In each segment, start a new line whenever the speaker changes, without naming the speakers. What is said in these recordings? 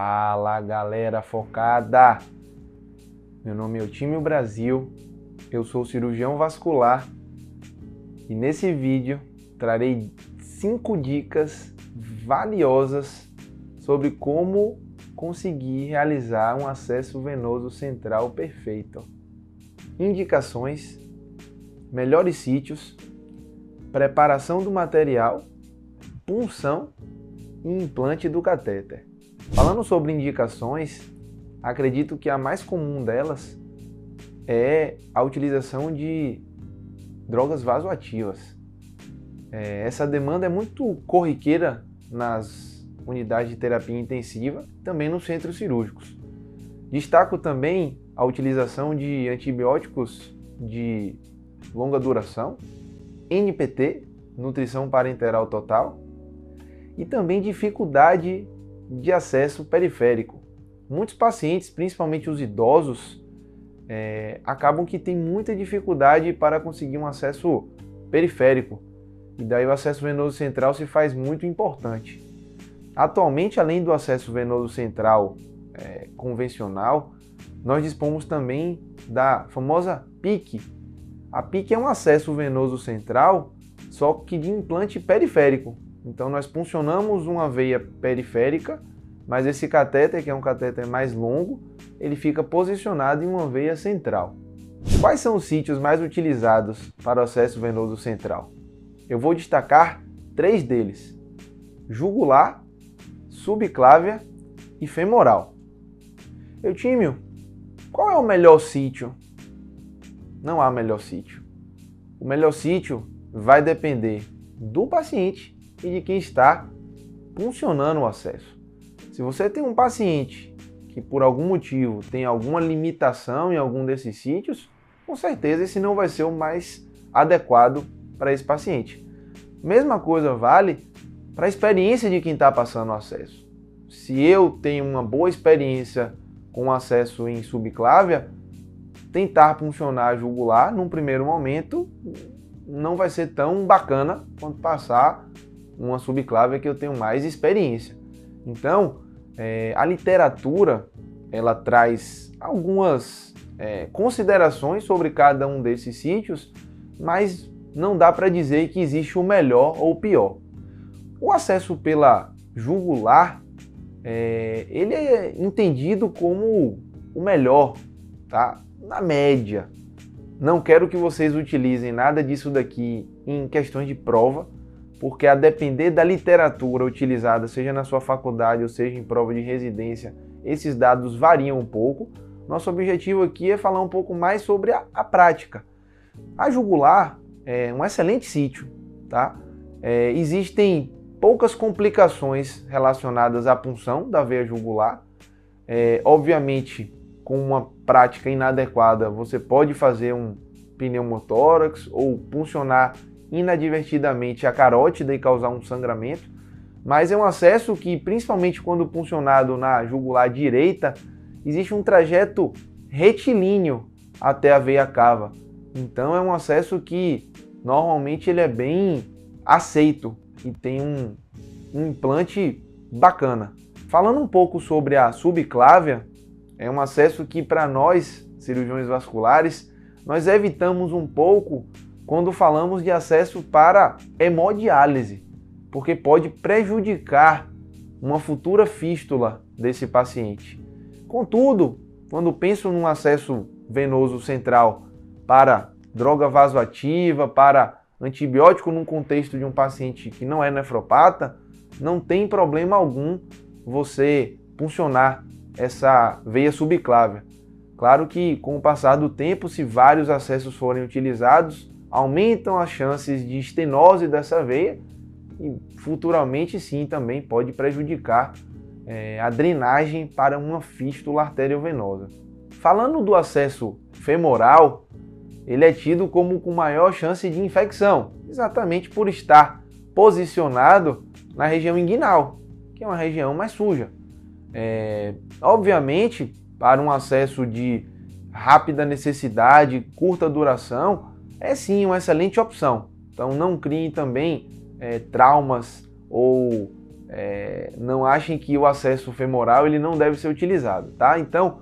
Fala galera focada! Meu nome é Otímio Brasil, eu sou cirurgião vascular e nesse vídeo trarei 5 dicas valiosas sobre como conseguir realizar um acesso venoso central perfeito. Indicações, melhores sítios, preparação do material, punção e implante do catéter. Falando sobre indicações, acredito que a mais comum delas é a utilização de drogas vasoativas. É, essa demanda é muito corriqueira nas unidades de terapia intensiva, também nos centros cirúrgicos. Destaco também a utilização de antibióticos de longa duração, NPT, nutrição parenteral total, e também dificuldade de acesso periférico. Muitos pacientes, principalmente os idosos, é, acabam que têm muita dificuldade para conseguir um acesso periférico. E daí o acesso venoso central se faz muito importante. Atualmente, além do acesso venoso central é, convencional, nós dispomos também da famosa PIC. A PIC é um acesso venoso central, só que de implante periférico. Então nós puncionamos uma veia periférica, mas esse catéter, que é um catéter mais longo, ele fica posicionado em uma veia central. Quais são os sítios mais utilizados para o acesso venoso central? Eu vou destacar três deles: jugular, subclávia e femoral. Eutímio, qual é o melhor sítio? Não há melhor sítio. O melhor sítio vai depender do paciente e de quem está funcionando o acesso. Se você tem um paciente que por algum motivo tem alguma limitação em algum desses sítios, com certeza esse não vai ser o mais adequado para esse paciente. Mesma coisa vale para a experiência de quem está passando o acesso. Se eu tenho uma boa experiência com acesso em subclávia, tentar funcionar jugular num primeiro momento não vai ser tão bacana quanto passar uma subclave que eu tenho mais experiência. Então, é, a literatura ela traz algumas é, considerações sobre cada um desses sítios, mas não dá para dizer que existe o melhor ou o pior. O acesso pela jugular é, ele é entendido como o melhor, tá? Na média. Não quero que vocês utilizem nada disso daqui em questões de prova, porque a depender da literatura utilizada, seja na sua faculdade ou seja em prova de residência, esses dados variam um pouco. Nosso objetivo aqui é falar um pouco mais sobre a, a prática. A jugular é um excelente sítio, tá? É, existem poucas complicações relacionadas à punção da veia jugular. É, obviamente, com uma prática inadequada, você pode fazer um pneumotórax ou puncionar inadvertidamente a carótida e causar um sangramento, mas é um acesso que, principalmente quando puncionado na jugular direita, existe um trajeto retilíneo até a veia cava. Então é um acesso que normalmente ele é bem aceito e tem um, um implante bacana. Falando um pouco sobre a subclávia, é um acesso que para nós, cirurgiões vasculares, nós evitamos um pouco quando falamos de acesso para hemodiálise, porque pode prejudicar uma futura fístula desse paciente. Contudo, quando penso num acesso venoso central para droga vasoativa, para antibiótico num contexto de um paciente que não é nefropata, não tem problema algum você funcionar essa veia subclávia. Claro que com o passar do tempo, se vários acessos forem utilizados, aumentam as chances de estenose dessa veia e futuramente sim também pode prejudicar é, a drenagem para uma fístula arteriovenosa. Falando do acesso femoral, ele é tido como com maior chance de infecção, exatamente por estar posicionado na região inguinal, que é uma região mais suja. É, obviamente, para um acesso de rápida necessidade, curta duração, é sim uma excelente opção. Então não criem também é, traumas ou é, não achem que o acesso femoral ele não deve ser utilizado, tá? Então,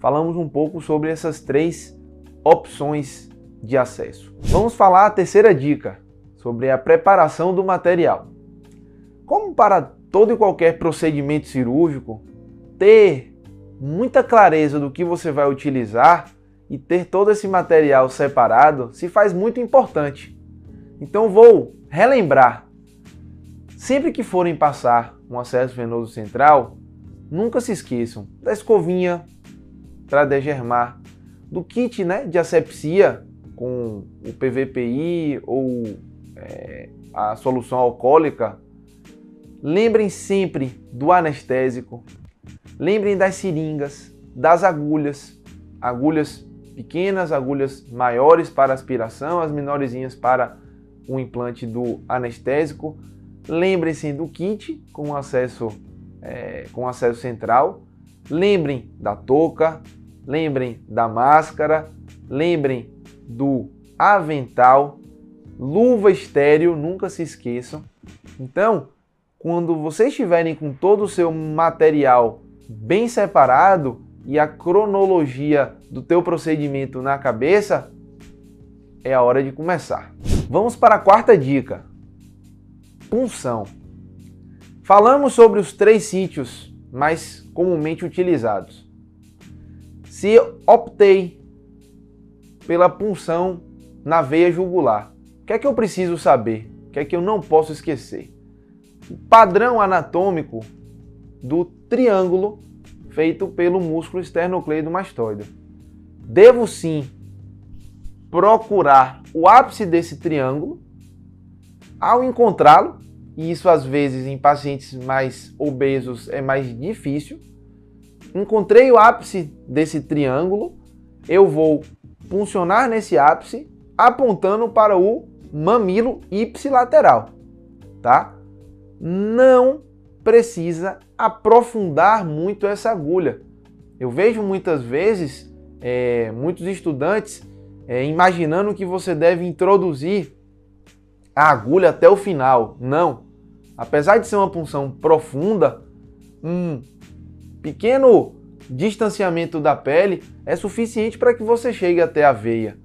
falamos um pouco sobre essas três opções de acesso. Vamos falar a terceira dica sobre a preparação do material. Como para todo e qualquer procedimento cirúrgico, ter muita clareza do que você vai utilizar e ter todo esse material separado se faz muito importante. Então vou relembrar. Sempre que forem passar um acesso venoso central, nunca se esqueçam da escovinha para degermar, do kit né, de asepsia com o PVPI ou é, a solução alcoólica. Lembrem sempre do anestésico, lembrem das seringas, das agulhas, agulhas pequenas, agulhas maiores para aspiração, as menorzinhas para o implante do anestésico. Lembrem-se do kit com acesso, é, com acesso central. Lembrem da touca, lembrem da máscara, lembrem do avental, luva estéreo, nunca se esqueçam. Então, quando vocês estiverem com todo o seu material bem separado, e a cronologia do teu procedimento na cabeça, é a hora de começar. Vamos para a quarta dica: punção. Falamos sobre os três sítios mais comumente utilizados. Se optei pela punção na veia jugular, o que é que eu preciso saber? O que é que eu não posso esquecer? O padrão anatômico do triângulo feito pelo músculo esternocleidomastoide. Devo sim procurar o ápice desse triângulo. Ao encontrá-lo, e isso às vezes em pacientes mais obesos é mais difícil, encontrei o ápice desse triângulo, eu vou funcionar nesse ápice apontando para o mamilo ipsilateral, tá? Não precisa aprofundar muito essa agulha. Eu vejo muitas vezes é, muitos estudantes é, imaginando que você deve introduzir a agulha até o final. Não. Apesar de ser uma punção profunda, um pequeno distanciamento da pele é suficiente para que você chegue até a veia.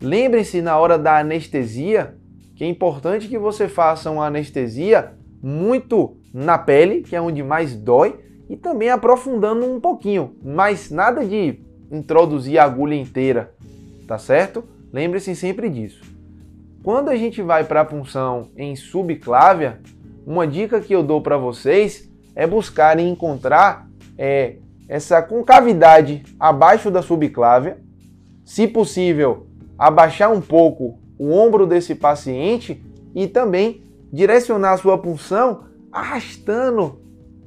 Lembre-se na hora da anestesia que é importante que você faça uma anestesia muito na pele, que é onde mais dói, e também aprofundando um pouquinho, mas nada de introduzir a agulha inteira, tá certo? Lembre-se sempre disso. Quando a gente vai para a punção em subclávia, uma dica que eu dou para vocês é buscarem encontrar é, essa concavidade abaixo da subclávia, se possível, abaixar um pouco o ombro desse paciente e também direcionar a sua punção arrastando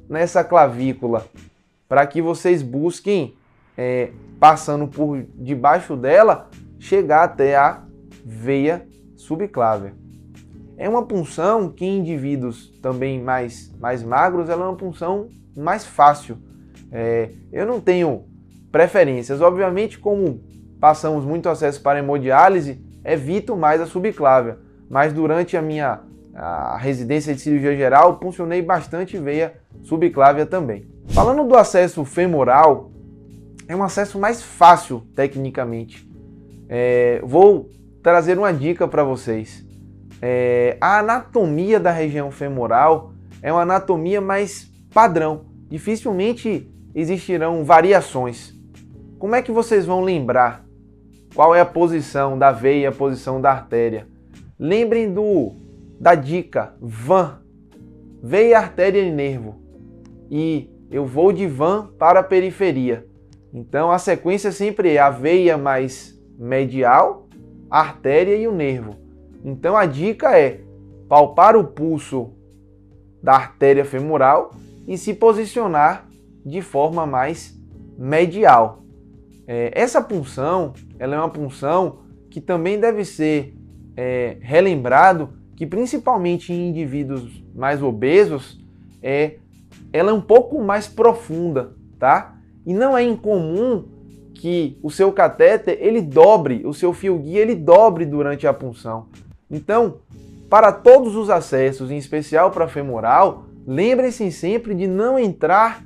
nessa clavícula para que vocês busquem, é, passando por debaixo dela, chegar até a veia subclávia. É uma punção que em indivíduos também mais, mais magros, ela é uma punção mais fácil. É, eu não tenho preferências. Obviamente, como passamos muito acesso para hemodiálise, evito mais a subclávia. Mas durante a minha a residência de cirurgia geral, funcionei bastante veia subclávia também. Falando do acesso femoral, é um acesso mais fácil tecnicamente. É, vou trazer uma dica para vocês. É, a anatomia da região femoral é uma anatomia mais padrão. Dificilmente existirão variações. Como é que vocês vão lembrar qual é a posição da veia a posição da artéria? Lembrem do da dica van, veia, artéria e nervo. E eu vou de van para a periferia. Então a sequência sempre é a veia mais medial, a artéria e o nervo. Então a dica é palpar o pulso da artéria femoral e se posicionar de forma mais medial. É, essa punção ela é uma punção que também deve ser é, relembrado que principalmente em indivíduos mais obesos, é, ela é um pouco mais profunda, tá? E não é incomum que o seu catéter ele dobre, o seu fio guia ele dobre durante a punção. Então, para todos os acessos, em especial para femoral, lembrem-se sempre de não entrar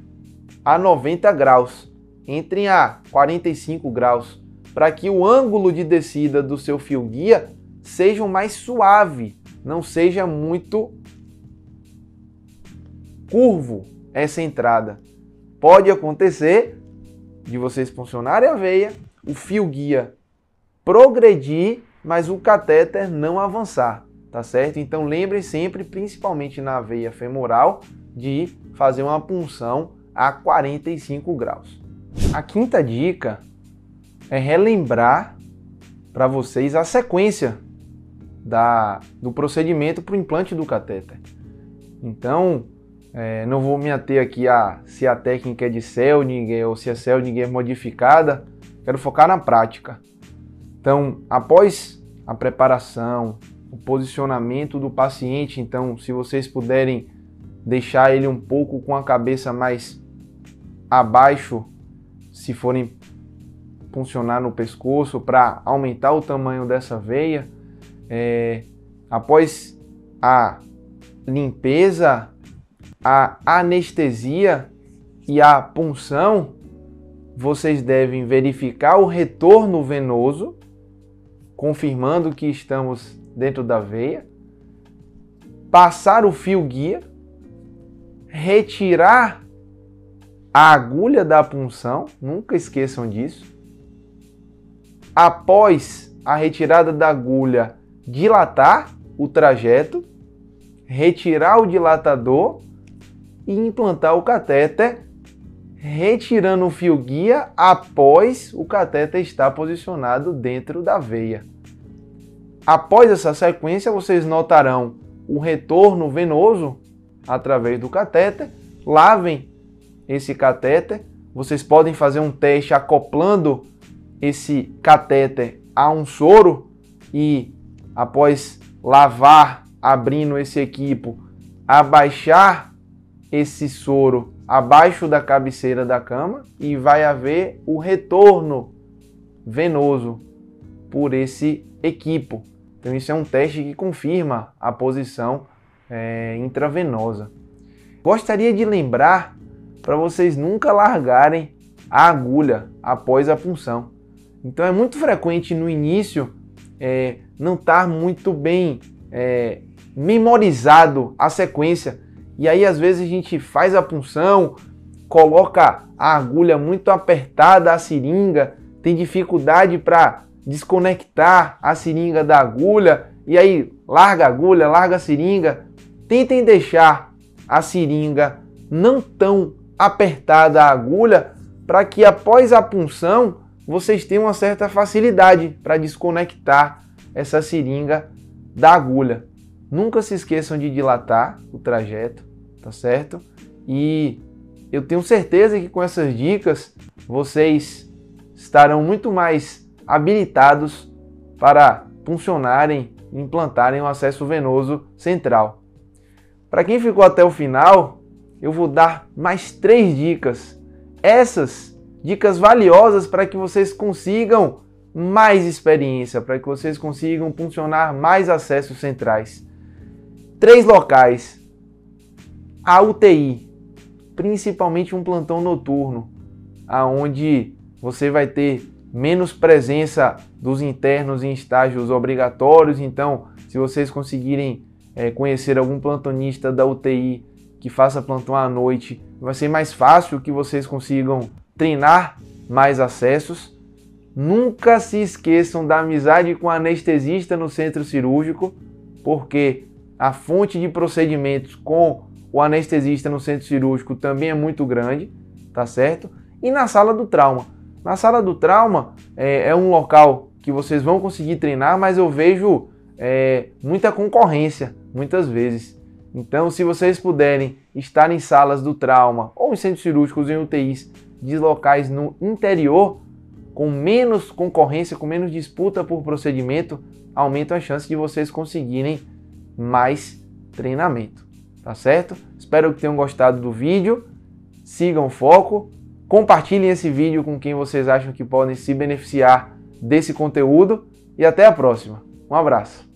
a 90 graus, entrem a 45 graus, para que o ângulo de descida do seu fio guia seja mais suave, não seja muito curvo essa entrada. Pode acontecer de vocês funcionarem a veia, o fio guia progredir, mas o catéter não avançar, tá certo? Então lembrem sempre, principalmente na veia femoral, de fazer uma punção a 45 graus. A quinta dica é relembrar para vocês a sequência da, do procedimento para o implante do catéter. Então, é, não vou me ater aqui a se a técnica é de Seldinger ou se a Seldinger é modificada, quero focar na prática. Então, após a preparação, o posicionamento do paciente, então, se vocês puderem deixar ele um pouco com a cabeça mais abaixo, se forem funcionar no pescoço para aumentar o tamanho dessa veia. É, após a limpeza, a anestesia e a punção, vocês devem verificar o retorno venoso, confirmando que estamos dentro da veia, passar o fio guia, retirar a agulha da punção, nunca esqueçam disso. Após a retirada da agulha, dilatar o trajeto, retirar o dilatador e implantar o catéter, retirando o fio guia após o catéter estar posicionado dentro da veia. Após essa sequência, vocês notarão o retorno venoso através do catéter. Lavem esse catéter. Vocês podem fazer um teste acoplando esse catéter a um soro e após lavar, abrindo esse equipo, abaixar esse soro abaixo da cabeceira da cama e vai haver o retorno venoso por esse equipo. Então isso é um teste que confirma a posição é, intravenosa. Gostaria de lembrar para vocês nunca largarem a agulha após a punção. Então é muito frequente no início é, não estar tá muito bem é, memorizado a sequência. E aí às vezes a gente faz a punção, coloca a agulha muito apertada a seringa, tem dificuldade para desconectar a seringa da agulha e aí larga a agulha, larga a seringa. Tentem deixar a seringa não tão apertada a agulha para que após a punção vocês tenham uma certa facilidade para desconectar essa seringa da agulha. Nunca se esqueçam de dilatar o trajeto, tá certo? E eu tenho certeza que com essas dicas vocês estarão muito mais habilitados para funcionarem e implantarem o acesso venoso central. Para quem ficou até o final, eu vou dar mais três dicas. Essas dicas valiosas para que vocês consigam mais experiência, para que vocês consigam funcionar mais acessos centrais. Três locais. A UTI, principalmente um plantão noturno, aonde você vai ter menos presença dos internos em estágios obrigatórios. Então, se vocês conseguirem é, conhecer algum plantonista da UTI que faça plantão à noite, vai ser mais fácil que vocês consigam treinar mais acessos. Nunca se esqueçam da amizade com o anestesista no centro cirúrgico, porque a fonte de procedimentos com o anestesista no centro cirúrgico também é muito grande, tá certo? E na sala do trauma. Na sala do trauma é, é um local que vocês vão conseguir treinar, mas eu vejo é, muita concorrência muitas vezes. Então, se vocês puderem estar em salas do trauma ou em centros cirúrgicos em UTIs de locais no interior, com menos concorrência, com menos disputa por procedimento, aumentam a chance de vocês conseguirem mais treinamento. Tá certo? Espero que tenham gostado do vídeo. Sigam o foco. Compartilhem esse vídeo com quem vocês acham que podem se beneficiar desse conteúdo. E até a próxima. Um abraço.